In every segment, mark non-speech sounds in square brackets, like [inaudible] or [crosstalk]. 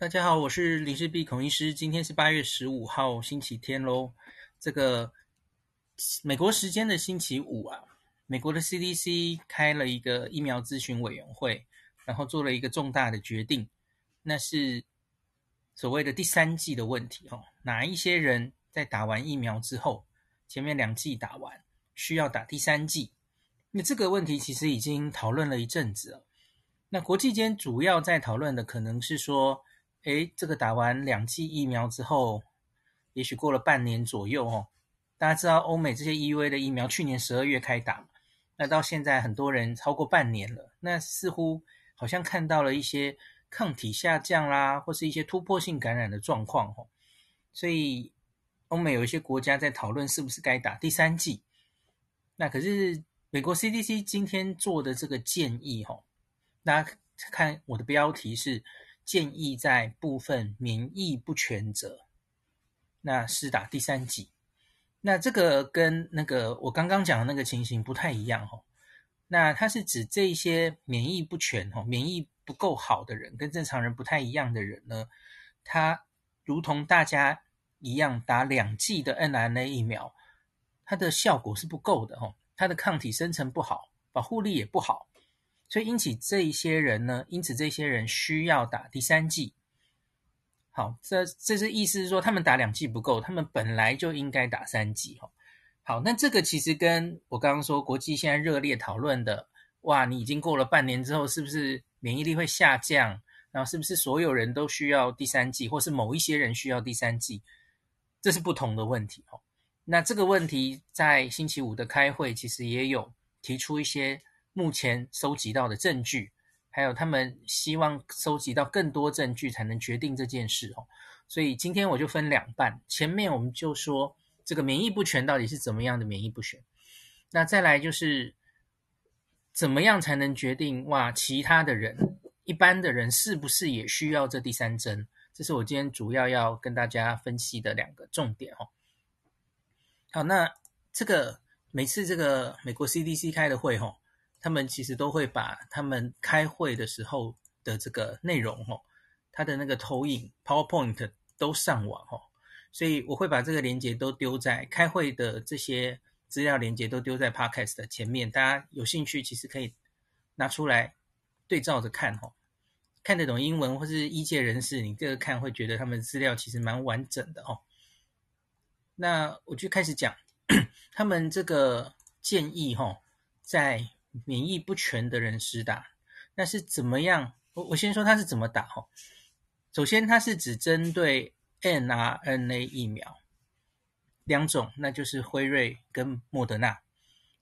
大家好，我是林氏璧孔医师。今天是八月十五号，星期天喽。这个美国时间的星期五啊，美国的 CDC 开了一个疫苗咨询委员会，然后做了一个重大的决定，那是所谓的第三季的问题哦。哪一些人在打完疫苗之后，前面两季打完，需要打第三季？那这个问题其实已经讨论了一阵子了。那国际间主要在讨论的可能是说，诶，这个打完两剂疫苗之后，也许过了半年左右哦。大家知道，欧美这些 EUA 的疫苗去年十二月开打，那到现在很多人超过半年了，那似乎好像看到了一些抗体下降啦，或是一些突破性感染的状况哦。所以，欧美有一些国家在讨论是不是该打第三剂。那可是美国 CDC 今天做的这个建议哦，大家看我的标题是。建议在部分免疫不全者，那施打第三剂。那这个跟那个我刚刚讲的那个情形不太一样哦。那它是指这些免疫不全哦，免疫不够好的人，跟正常人不太一样的人呢，他如同大家一样打两剂的 mRNA 疫苗，它的效果是不够的哦，它的抗体生成不好，保护力也不好。所以，因此这一些人呢，因此这些人需要打第三剂。好，这这是意思是说，他们打两剂不够，他们本来就应该打三剂。哈，好，那这个其实跟我刚刚说，国际现在热烈讨论的，哇，你已经过了半年之后，是不是免疫力会下降？然后是不是所有人都需要第三剂，或是某一些人需要第三剂？这是不同的问题。哈，那这个问题在星期五的开会，其实也有提出一些。目前收集到的证据，还有他们希望收集到更多证据才能决定这件事哦。所以今天我就分两半，前面我们就说这个免疫不全到底是怎么样的免疫不全，那再来就是怎么样才能决定哇，其他的人一般的人是不是也需要这第三针？这是我今天主要要跟大家分析的两个重点哦。好，那这个每次这个美国 CDC 开的会哦。他们其实都会把他们开会的时候的这个内容，哦，他的那个投影 PowerPoint 都上网，哦，所以我会把这个连接都丢在开会的这些资料连接都丢在 Podcast 的前面，大家有兴趣其实可以拿出来对照着看，哦，看得懂英文或是医界人士，你这个看会觉得他们资料其实蛮完整的，哦。那我就开始讲 [clears throat] 他们这个建议，哦，在。免疫不全的人施打，那是怎么样？我我先说他是怎么打哈。首先，它是只针对 mRNA 疫苗两种，那就是辉瑞跟莫德纳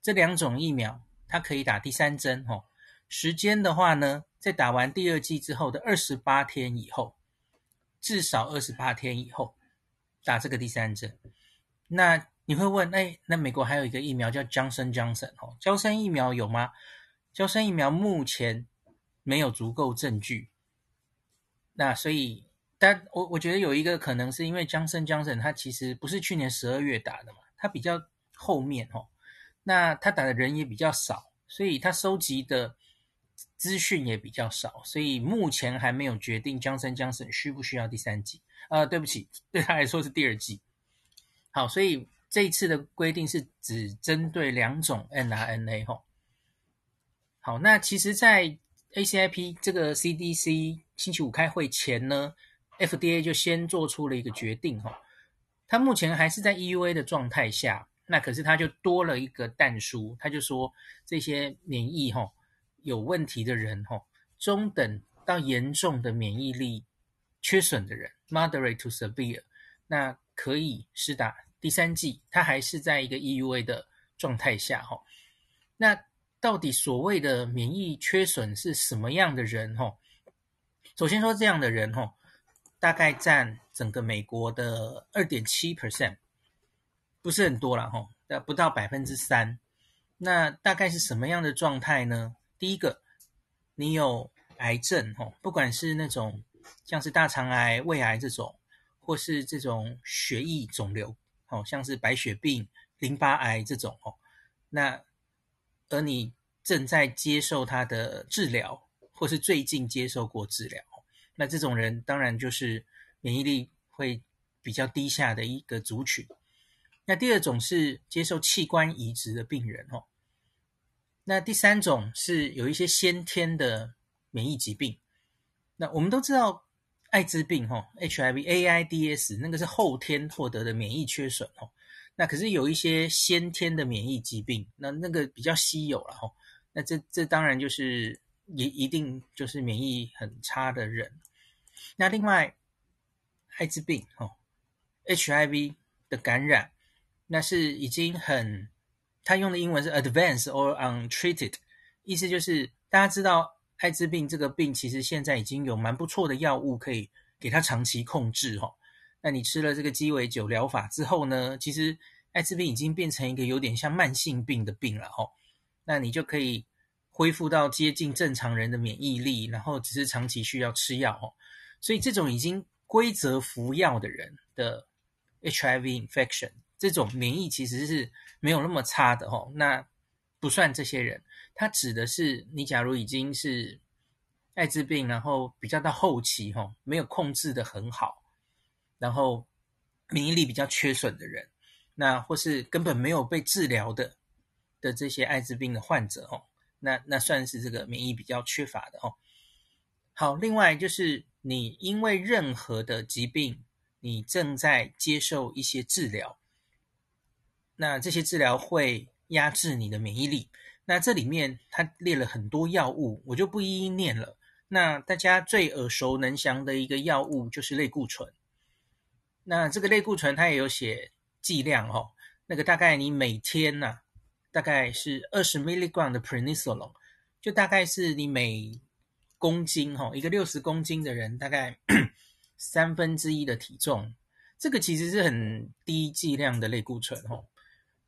这两种疫苗，它可以打第三针哈。时间的话呢，在打完第二剂之后的二十八天以后，至少二十八天以后打这个第三针。那你会问，哎，那美国还有一个疫苗叫 Johnson Johnson 哦，娇生疫苗有吗？娇生疫苗目前没有足够证据。那所以，但我我觉得有一个可能是因为 Johnson Johnson 它其实不是去年十二月打的嘛，它比较后面哦，那他打的人也比较少，所以他收集的资讯也比较少，所以目前还没有决定 Johnson Johnson 需不需要第三剂。啊、呃，对不起，[laughs] 对他来说是第二剂。好，所以。这一次的规定是只针对两种 mRNA 吼。好，那其实，在 ACIP 这个 CDC 星期五开会前呢，FDA 就先做出了一个决定哈。它目前还是在 EUA 的状态下，那可是它就多了一个但书，它就说这些免疫吼有问题的人吼，中等到严重的免疫力缺损的人，moderate to severe，那可以施打。第三季，它还是在一个 EUA 的状态下，哈。那到底所谓的免疫缺损是什么样的人，哈？首先说这样的人，哈，大概占整个美国的二点七 percent，不是很多了，哈，不到百分之三。那大概是什么样的状态呢？第一个，你有癌症，哈，不管是那种像是大肠癌、胃癌这种，或是这种血液肿瘤。好像是白血病、淋巴癌这种哦，那而你正在接受他的治疗，或是最近接受过治疗，那这种人当然就是免疫力会比较低下的一个族群。那第二种是接受器官移植的病人哦。那第三种是有一些先天的免疫疾病。那我们都知道艾滋病哈，HIV、AIDS 那个是后天获得的免疫缺损哦。那可是有一些先天的免疫疾病，那那个比较稀有了哈。那这这当然就是一一定就是免疫很差的人。那另外艾滋病哦，HIV 的感染。那是已经很，他用的英文是 advanced or untreated，意思就是大家知道艾滋病这个病，其实现在已经有蛮不错的药物可以给它长期控制哦。那你吃了这个鸡尾酒疗法之后呢，其实艾滋病已经变成一个有点像慢性病的病了哦。那你就可以恢复到接近正常人的免疫力，然后只是长期需要吃药哦。所以这种已经规则服药的人的 HIV infection。这种免疫其实是没有那么差的哦，那不算这些人。它指的是你假如已经是艾滋病，然后比较到后期哈，没有控制得很好，然后免疫力比较缺损的人，那或是根本没有被治疗的的这些艾滋病的患者哦，那那算是这个免疫比较缺乏的哦。好，另外就是你因为任何的疾病，你正在接受一些治疗。那这些治疗会压制你的免疫力。那这里面它列了很多药物，我就不一一念了。那大家最耳熟能详的一个药物就是类固醇。那这个类固醇它也有写剂量哦，那个大概你每天呐、啊，大概是二十 milligram 的 prednisolone，就大概是你每公斤哈，一个六十公斤的人大概 [clears throat] 三分之一的体重，这个其实是很低剂量的类固醇哦。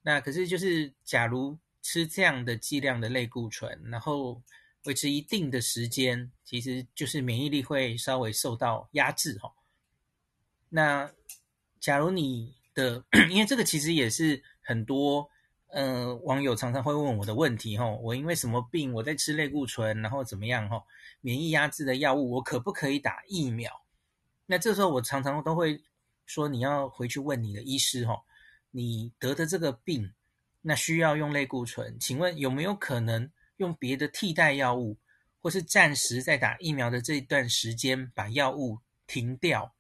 那可是就是，假如吃这样的剂量的类固醇，然后维持一定的时间，其实就是免疫力会稍微受到压制哈。那假如你的，[clears throat] 因为这个其实也是很多呃网友常常会问我的问题哈，我因为什么病我在吃类固醇，然后怎么样哈？免疫压制的药物我可不可以打疫苗？那这时候我常常都会说，你要回去问你的医师哈。你得的这个病，那需要用类固醇，请问有没有可能用别的替代药物，或是暂时在打疫苗的这一段时间把药物停掉？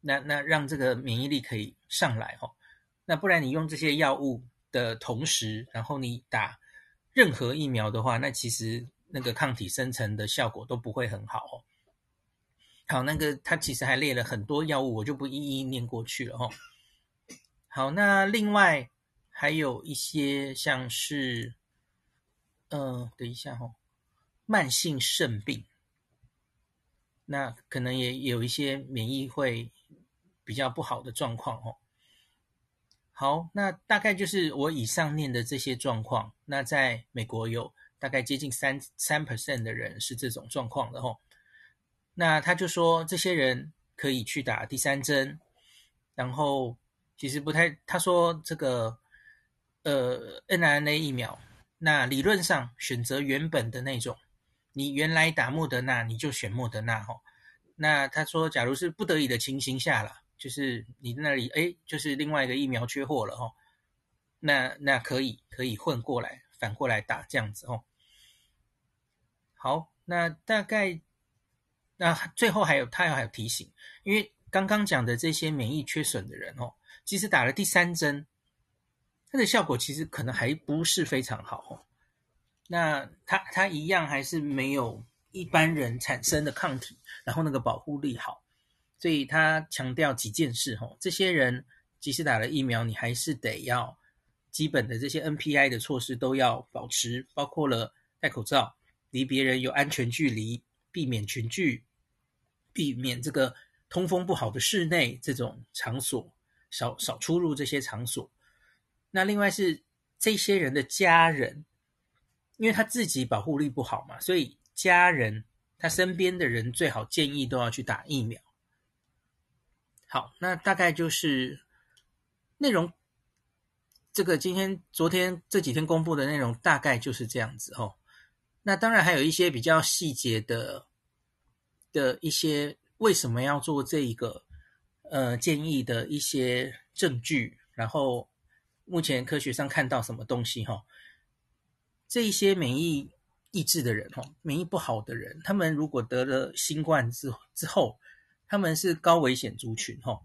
那那让这个免疫力可以上来哦。那不然你用这些药物的同时，然后你打任何疫苗的话，那其实那个抗体生成的效果都不会很好哦。好，那个他其实还列了很多药物，我就不一一念过去了哦。好，那另外还有一些像是，呃，等一下哦，慢性肾病，那可能也有一些免疫会比较不好的状况哦。好，那大概就是我以上念的这些状况。那在美国有大概接近三三 percent 的人是这种状况的哦。那他就说，这些人可以去打第三针，然后。其实不太，他说这个呃 mRNA 疫苗，那理论上选择原本的那种，你原来打莫德纳，你就选莫德纳哈。那他说，假如是不得已的情形下了，就是你那里哎，就是另外一个疫苗缺货了哈，那那可以可以混过来，反过来打这样子哦。好，那大概那最后还有他还有提醒，因为刚刚讲的这些免疫缺损的人哦。其实打了第三针，它的效果其实可能还不是非常好哦。那它它一样还是没有一般人产生的抗体，然后那个保护力好。所以他强调几件事哦，这些人即使打了疫苗，你还是得要基本的这些 NPI 的措施都要保持，包括了戴口罩、离别人有安全距离、避免群聚、避免这个通风不好的室内这种场所。少少出入这些场所，那另外是这些人的家人，因为他自己保护力不好嘛，所以家人他身边的人最好建议都要去打疫苗。好，那大概就是内容。这个今天、昨天这几天公布的内容大概就是这样子哦。那当然还有一些比较细节的的一些为什么要做这一个呃建议的一些证据，然后目前科学上看到什么东西哈？这一些免疫抑制的人哈，免疫不好的人，他们如果得了新冠之之后，他们是高危险族群哈。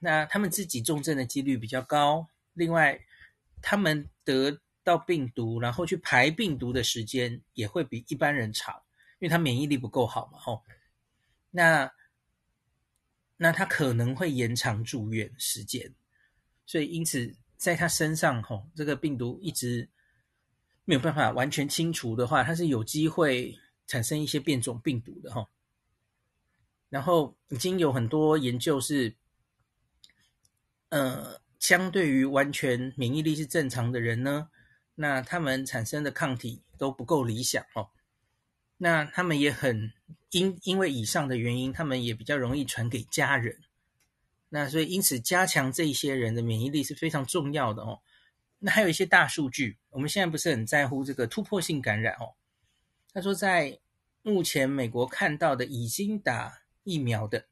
那他们自己重症的几率比较高，另外他们得到病毒，然后去排病毒的时间也会比一般人长，因为他免疫力不够好嘛吼。那那他可能会延长住院时间，所以因此在他身上吼，这个病毒一直。没有办法完全清除的话，它是有机会产生一些变种病毒的哈。然后已经有很多研究是，呃，相对于完全免疫力是正常的人呢，那他们产生的抗体都不够理想哦。那他们也很因因为以上的原因，他们也比较容易传给家人。那所以因此加强这一些人的免疫力是非常重要的哦。那还有一些大数据，我们现在不是很在乎这个突破性感染哦。他说，在目前美国看到的已经打疫苗的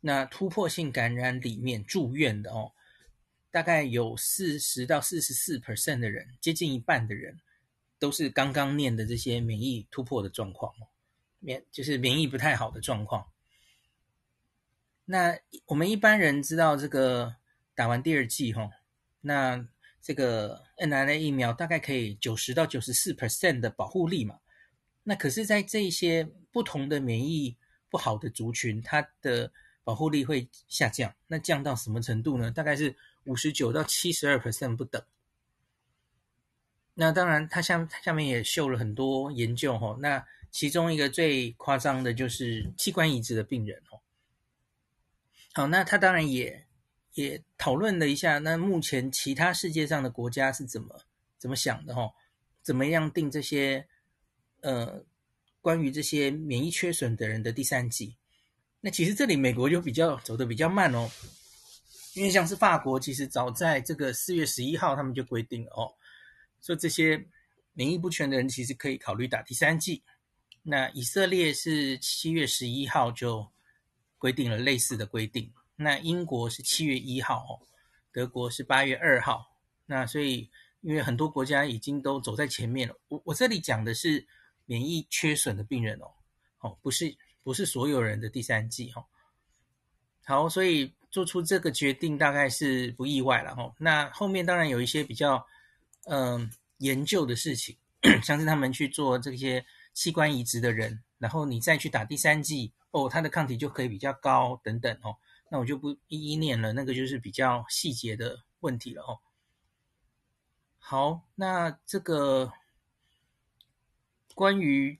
那突破性感染里面住院的哦，大概有四十到四十四 percent 的人，接近一半的人都是刚刚念的这些免疫突破的状况哦，免就是免疫不太好的状况。那我们一般人知道这个打完第二剂吼，那这个 n r a 疫苗大概可以九十到九十四 percent 的保护力嘛？那可是，在这些不同的免疫不好的族群，它的保护力会下降。那降到什么程度呢？大概是五十九到七十二 percent 不等。那当然，它下下面也秀了很多研究吼。那其中一个最夸张的就是器官移植的病人哦。好，那他当然也。也讨论了一下，那目前其他世界上的国家是怎么怎么想的齁？怎么样定这些呃关于这些免疫缺损的人的第三剂？那其实这里美国就比较走的比较慢哦，因为像是法国，其实早在这个四月十一号他们就规定了哦，说这些免疫不全的人其实可以考虑打第三剂。那以色列是七月十一号就规定了类似的规定。那英国是七月一号，德国是八月二号。那所以，因为很多国家已经都走在前面了。我我这里讲的是免疫缺损的病人哦，哦，不是不是所有人的第三季哦。好，所以做出这个决定大概是不意外了哦。那后面当然有一些比较嗯、研究的事情，像是他们去做这些器官移植的人，然后你再去打第三剂哦，他的抗体就可以比较高等等哦。那我就不一一念了，那个就是比较细节的问题了哦。好，那这个关于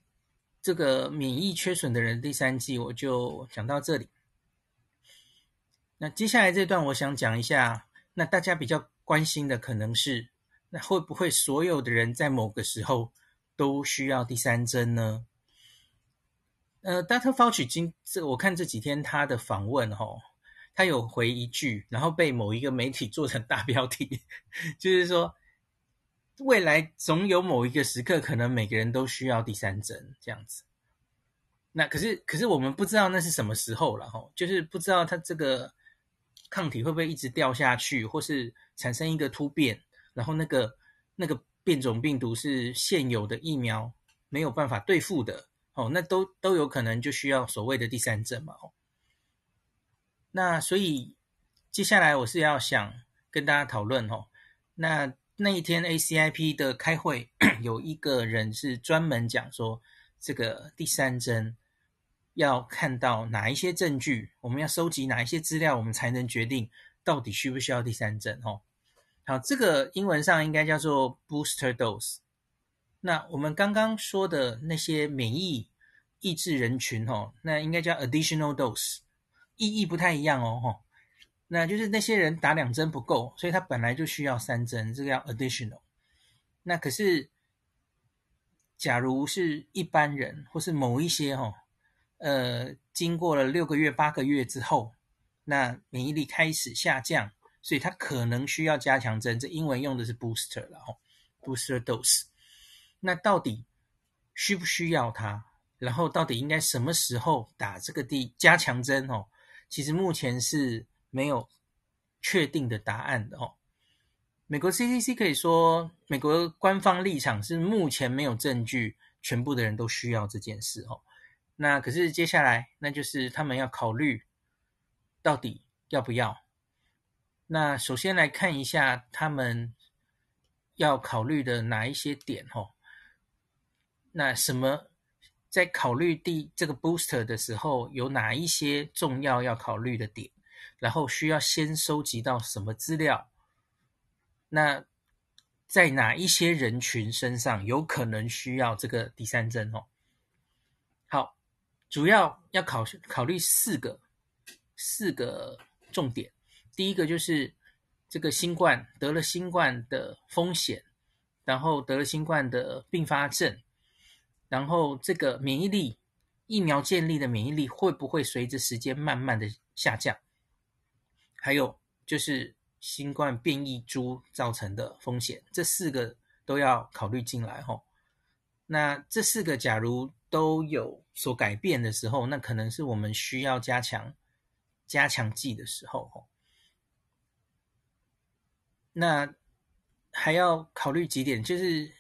这个免疫缺损的人第三季，我就讲到这里。那接下来这段，我想讲一下，那大家比较关心的可能是，那会不会所有的人在某个时候都需要第三针呢？呃，Dr. Fauci 今这我看这几天他的访问哦。他有回一句，然后被某一个媒体做成大标题，[laughs] 就是说未来总有某一个时刻，可能每个人都需要第三针这样子。那可是可是我们不知道那是什么时候了哈，就是不知道他这个抗体会不会一直掉下去，或是产生一个突变，然后那个那个变种病毒是现有的疫苗没有办法对付的哦，那都都有可能就需要所谓的第三针嘛。哦那所以接下来我是要想跟大家讨论哦。那那一天 ACIP 的开会，有一个人是专门讲说，这个第三针要看到哪一些证据，我们要收集哪一些资料，我们才能决定到底需不需要第三针哦。好，这个英文上应该叫做 booster dose。那我们刚刚说的那些免疫抑制人群哦，那应该叫 additional dose。意义不太一样哦，吼，那就是那些人打两针不够，所以他本来就需要三针，这个叫 additional。那可是，假如是一般人或是某一些吼，呃，经过了六个月、八个月之后，那免疫力开始下降，所以他可能需要加强针。这英文用的是 booster 了，吼，booster dose。那到底需不需要它？然后到底应该什么时候打这个第加强针哦？其实目前是没有确定的答案的哦。美国 CDC 可以说，美国官方立场是目前没有证据，全部的人都需要这件事哦。那可是接下来，那就是他们要考虑到底要不要。那首先来看一下他们要考虑的哪一些点哦。那什么？在考虑第这个 booster 的时候，有哪一些重要要考虑的点？然后需要先收集到什么资料？那在哪一些人群身上有可能需要这个第三针？哦，好，主要要考考虑四个四个重点。第一个就是这个新冠得了新冠的风险，然后得了新冠的并发症。然后，这个免疫力疫苗建立的免疫力会不会随着时间慢慢的下降？还有就是新冠变异株造成的风险，这四个都要考虑进来吼。那这四个假如都有所改变的时候，那可能是我们需要加强加强剂的时候吼。那还要考虑几点，就是。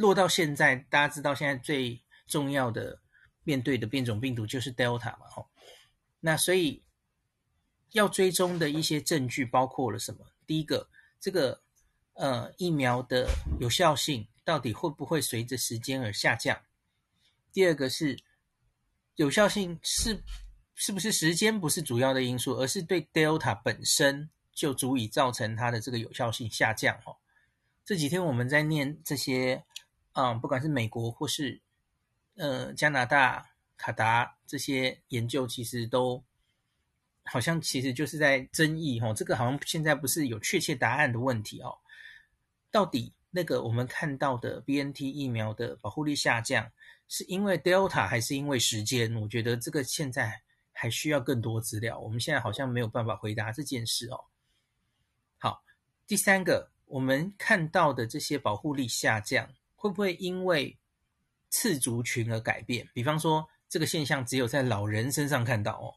落到现在，大家知道现在最重要的面对的变种病毒就是 Delta 嘛，吼。那所以要追踪的一些证据包括了什么？第一个，这个呃疫苗的有效性到底会不会随着时间而下降？第二个是有效性是是不是时间不是主要的因素，而是对 Delta 本身就足以造成它的这个有效性下降？吼，这几天我们在念这些。嗯，不管是美国或是呃加拿大、卡达这些研究，其实都好像其实就是在争议哦。这个好像现在不是有确切答案的问题哦。到底那个我们看到的 BNT 疫苗的保护力下降，是因为 Delta 还是因为时间？我觉得这个现在还需要更多资料。我们现在好像没有办法回答这件事哦。好，第三个，我们看到的这些保护力下降。会不会因为次族群而改变？比方说，这个现象只有在老人身上看到哦，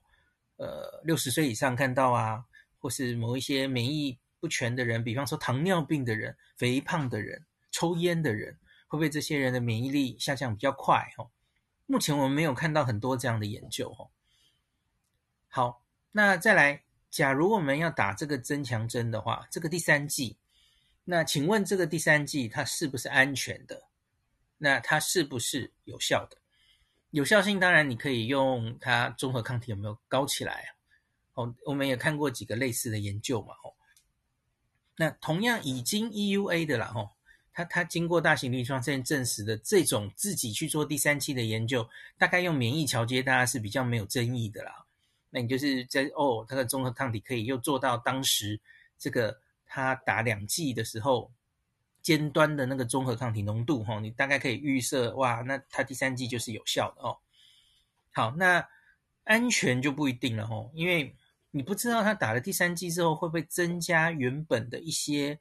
呃，六十岁以上看到啊，或是某一些免疫不全的人，比方说糖尿病的人、肥胖的人、抽烟的人，会不会这些人的免疫力下降比较快？哦，目前我们没有看到很多这样的研究哦。好，那再来，假如我们要打这个增强针的话，这个第三剂。那请问这个第三剂它是不是安全的？那它是不是有效的？有效性当然你可以用它中和抗体有没有高起来啊？哦，我们也看过几个类似的研究嘛。哦，那同样已经 EUA 的了哦，它它经过大型临床试验证实的这种自己去做第三期的研究，大概用免疫桥接，大家是比较没有争议的啦。那你就是在哦，它的中和抗体可以又做到当时这个。他打两剂的时候，尖端的那个中和抗体浓度，哈，你大概可以预设，哇，那他第三剂就是有效的哦。好，那安全就不一定了，哦，因为你不知道他打了第三剂之后会不会增加原本的一些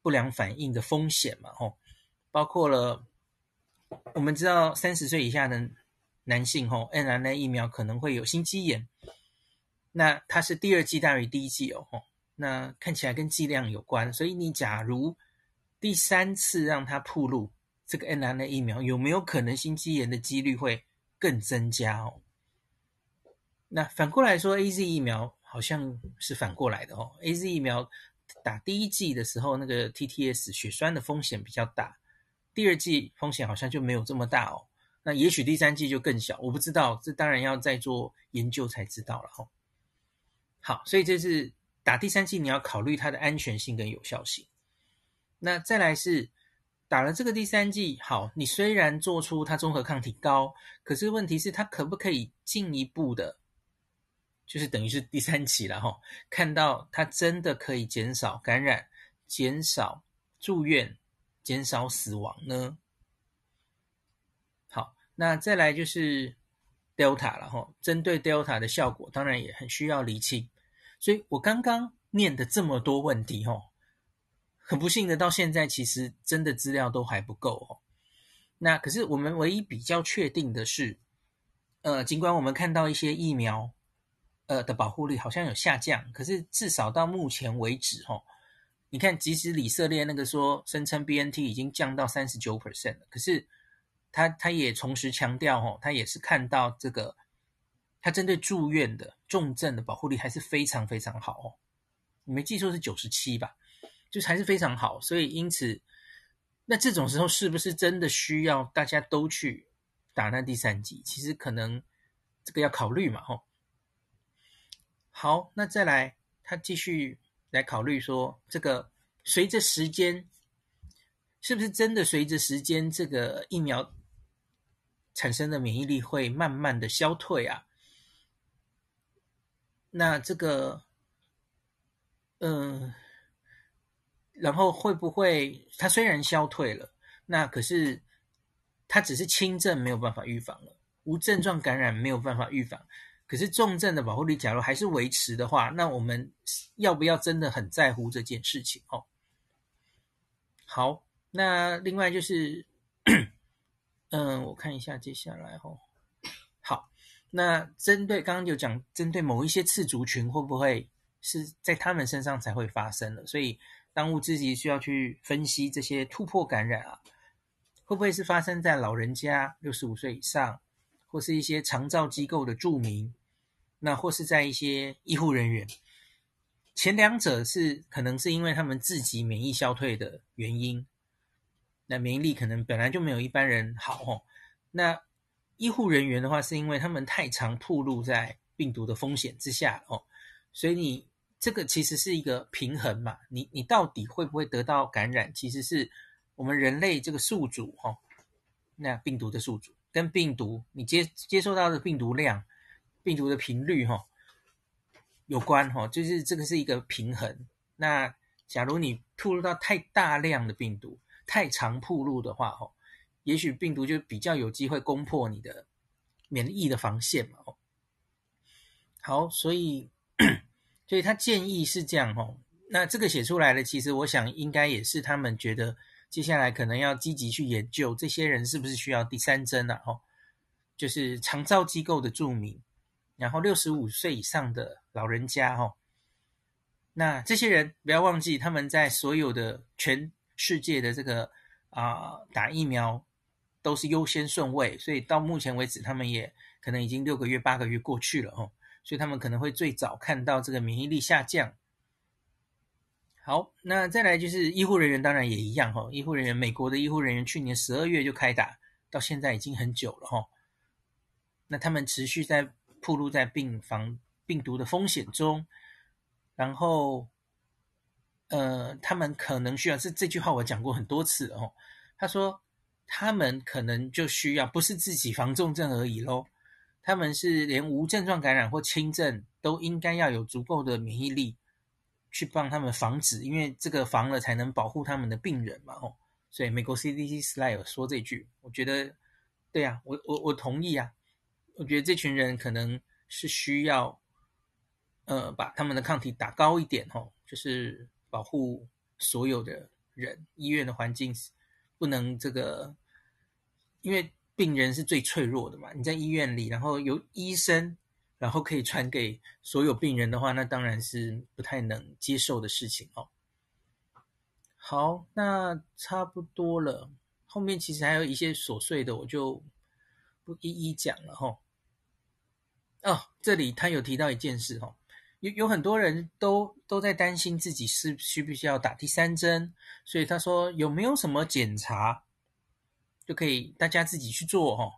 不良反应的风险嘛，哦，包括了我们知道三十岁以下的男性，吼，mRNA 疫苗可能会有心肌炎，那它是第二剂大于第一剂哦，吼。那看起来跟剂量有关，所以你假如第三次让它铺路这个 mRNA 疫苗，有没有可能心肌炎的几率会更增加哦？那反过来说，AZ 疫苗好像是反过来的哦。AZ 疫苗打第一剂的时候，那个 TTS 血栓的风险比较大，第二剂风险好像就没有这么大哦。那也许第三剂就更小，我不知道，这当然要再做研究才知道了哦。好，所以这是。打第三剂，你要考虑它的安全性跟有效性。那再来是打了这个第三剂，好，你虽然做出它综合抗体高，可是问题是它可不可以进一步的，就是等于是第三期了哈，看到它真的可以减少感染、减少住院、减少死亡呢？好，那再来就是 Delta 了哈，针对 Delta 的效果，当然也很需要厘清。所以我刚刚念的这么多问题，哦，很不幸的，到现在其实真的资料都还不够哦。那可是我们唯一比较确定的是，呃，尽管我们看到一些疫苗，呃的保护力好像有下降，可是至少到目前为止，哈，你看，即使以色列那个说声称 BNT 已经降到三十九 percent 了，可是他他也同时强调，哈，他也是看到这个，它针对住院的重症的保护力还是非常非常好哦。你没记错是九十七吧？就是还是非常好，所以因此，那这种时候是不是真的需要大家都去打那第三剂？其实可能这个要考虑嘛，吼。好，那再来，他继续来考虑说，这个随着时间，是不是真的随着时间，这个疫苗产生的免疫力会慢慢的消退啊？那这个。嗯，然后会不会它虽然消退了，那可是它只是轻症没有办法预防了，无症状感染没有办法预防，可是重症的保护力假如还是维持的话，那我们要不要真的很在乎这件事情哦？好，那另外就是，嗯，[coughs] 我看一下接下来哦，那针对刚刚就讲针对某一些次族群会不会？是在他们身上才会发生的，所以当务之急需要去分析这些突破感染啊，会不会是发生在老人家六十五岁以上，或是一些长照机构的住民，那或是在一些医护人员。前两者是可能是因为他们自己免疫消退的原因，那免疫力可能本来就没有一般人好哦。那医护人员的话，是因为他们太常暴露在病毒的风险之下哦，所以你。这个其实是一个平衡嘛，你你到底会不会得到感染？其实是我们人类这个宿主哈，那病毒的宿主跟病毒你接接受到的病毒量、病毒的频率哈有关哈，就是这个是一个平衡。那假如你暴露到太大量的病毒、太常暴露的话哈，也许病毒就比较有机会攻破你的免疫的防线嘛。好，所以。所以他建议是这样吼，那这个写出来的，其实我想应该也是他们觉得接下来可能要积极去研究这些人是不是需要第三针啊吼，就是长照机构的住民，然后六十五岁以上的老人家吼，那这些人不要忘记他们在所有的全世界的这个啊、打疫苗都是优先顺位，所以到目前为止他们也可能已经六个月八个月过去了哦。所以他们可能会最早看到这个免疫力下降。好，那再来就是医护人员，当然也一样哈。医护人员，美国的医护人员去年十二月就开打，到现在已经很久了哈。那他们持续在暴露在病房病毒的风险中，然后，呃，他们可能需要，这这句话我讲过很多次哦。他说，他们可能就需要不是自己防重症而已喽。他们是连无症状感染或轻症都应该要有足够的免疫力去帮他们防止，因为这个防了才能保护他们的病人嘛，吼。所以美国 CDC slide 说这句，我觉得对啊，我我我同意啊。我觉得这群人可能是需要，呃，把他们的抗体打高一点，吼，就是保护所有的人。医院的环境不能这个，因为。病人是最脆弱的嘛，你在医院里，然后由医生，然后可以传给所有病人的话，那当然是不太能接受的事情哦。好，那差不多了，后面其实还有一些琐碎的，我就不一一讲了哈。哦，这里他有提到一件事哦，有有很多人都都在担心自己是需不需要打第三针，所以他说有没有什么检查？就可以大家自己去做哈，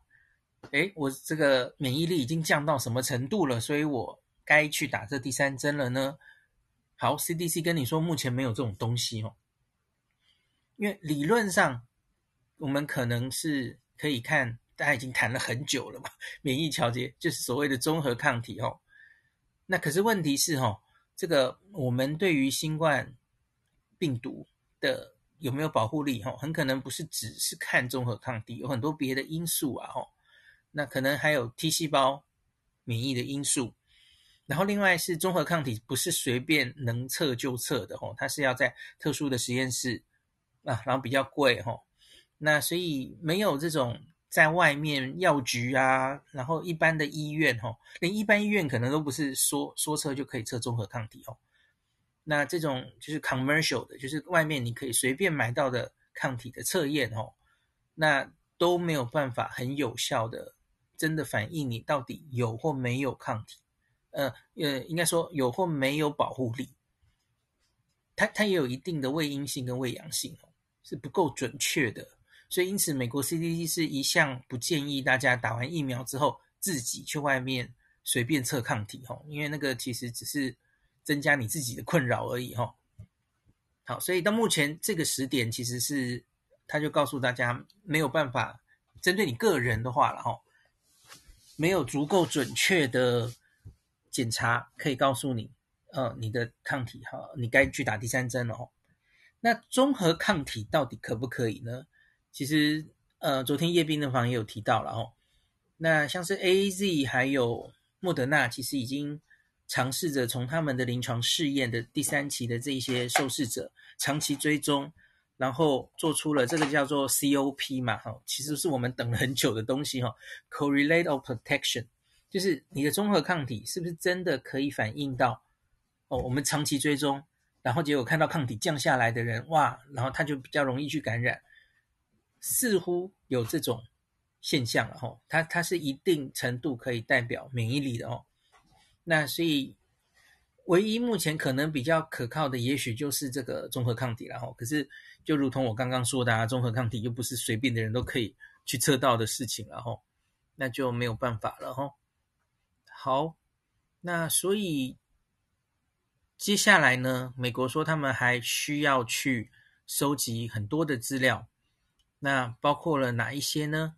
诶，我这个免疫力已经降到什么程度了？所以我该去打这第三针了呢？好，CDC 跟你说目前没有这种东西哦，因为理论上我们可能是可以看，大家已经谈了很久了嘛，免疫调节就是所谓的综合抗体哦。那可是问题是哈，这个我们对于新冠病毒的。有没有保护力？哈，很可能不是只是看综合抗体，有很多别的因素啊，哈。那可能还有 T 细胞免疫的因素。然后另外是综合抗体不是随便能测就测的，哈，它是要在特殊的实验室啊，然后比较贵，哈。那所以没有这种在外面药局啊，然后一般的医院哦，连一般医院可能都不是说说测就可以测综合抗体哦。那这种就是 commercial 的，就是外面你可以随便买到的抗体的测验哦，那都没有办法很有效的真的反映你到底有或没有抗体，呃呃，应该说有或没有保护力。它它也有一定的伪阴性跟伪阳性哦，是不够准确的。所以因此，美国 CDC 是一向不建议大家打完疫苗之后自己去外面随便测抗体哦，因为那个其实只是增加你自己的困扰而已哈。好，所以到目前这个时点，其实是他就告诉大家没有办法针对你个人的话了哈，没有足够准确的检查可以告诉你。呃，你的抗体哈，你该去打第三针了哦。那综合抗体到底可不可以呢？其实，呃，昨天叶斌的房也有提到了哦。那像是 AZ 还有莫德纳，其实已经尝试着从他们的临床试验的第三期的这一些受试者长期追踪，然后做出了这个叫做 COP 嘛，哈，其实是我们等了很久的东西哈，Correlate of Protection，就是你的综合抗体是不是真的可以反映到。哦，我们长期追踪，然后结果看到抗体降下来的人，哇，然后他就比较容易去感染，似乎有这种现象了哈。它它是一定程度可以代表免疫力的哦。那所以唯一目前可能比较可靠的，也许就是这个综合抗体了哈。可是就如同我刚刚说的啊，综合抗体又不是随便的人都可以去测到的事情了哈，那就没有办法了哈。好，那所以。接下来呢，美国说他们还需要去收集很多的资料，那包括了哪一些呢？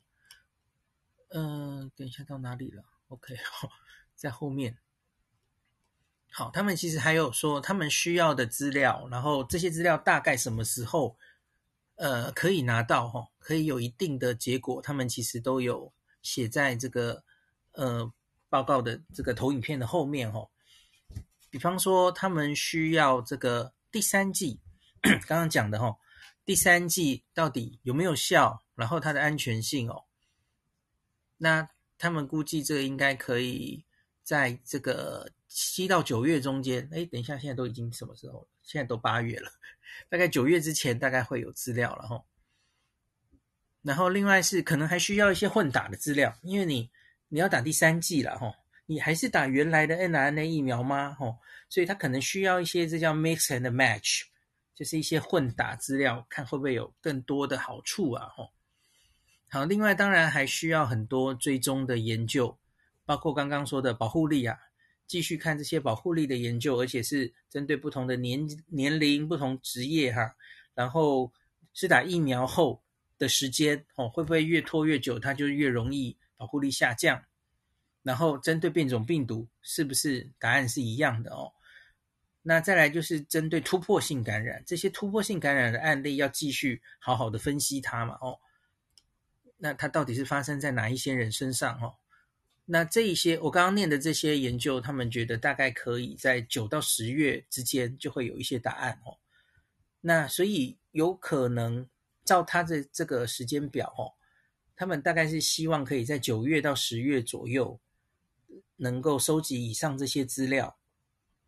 嗯、等一下到哪里了？OK，好，在后面。好，他们其实还有说他们需要的资料，然后这些资料大概什么时候呃可以拿到？哈，可以有一定的结果，他们其实都有写在这个呃报告的这个投影片的后面，哈。比方说，他们需要这个第三季，[coughs] 刚刚讲的哈，第三剂到底有没有效？然后它的安全性哦，那他们估计这个应该可以在这个七到九月中间。哎，等一下，现在都已经什么时候了？现在都八月了，[laughs] 大概九月之前大概会有资料了哈。然后另外是可能还需要一些混打的资料，因为你你要打第三剂了哈。你还是打原来的 mRNA 疫苗吗？吼，所以它可能需要一些这叫 mix and match，就是一些混打资料，看会不会有更多的好处啊？吼，好，另外当然还需要很多追踪的研究，包括刚刚说的保护力啊，继续看这些保护力的研究，而且是针对不同的年年龄、不同职业哈，然后是打疫苗后的时间，哦，会不会越拖越久，它就越容易保护力下降？然后针对变种病毒，是不是答案是一样的哦？那再来就是针对突破性感染，这些突破性感染的案例要继续好好的分析它嘛哦。那它到底是发生在哪一些人身上哦？那这一些我刚刚念的这些研究，他们觉得大概可以在九到十月之间就会有一些答案哦。那所以有可能照他的这个时间表哦，他们大概是希望可以在九月到十月左右。能够收集以上这些资料，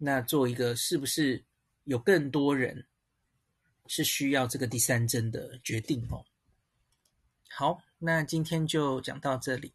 那做一个是不是有更多人是需要这个第三针的决定哦。好，那今天就讲到这里。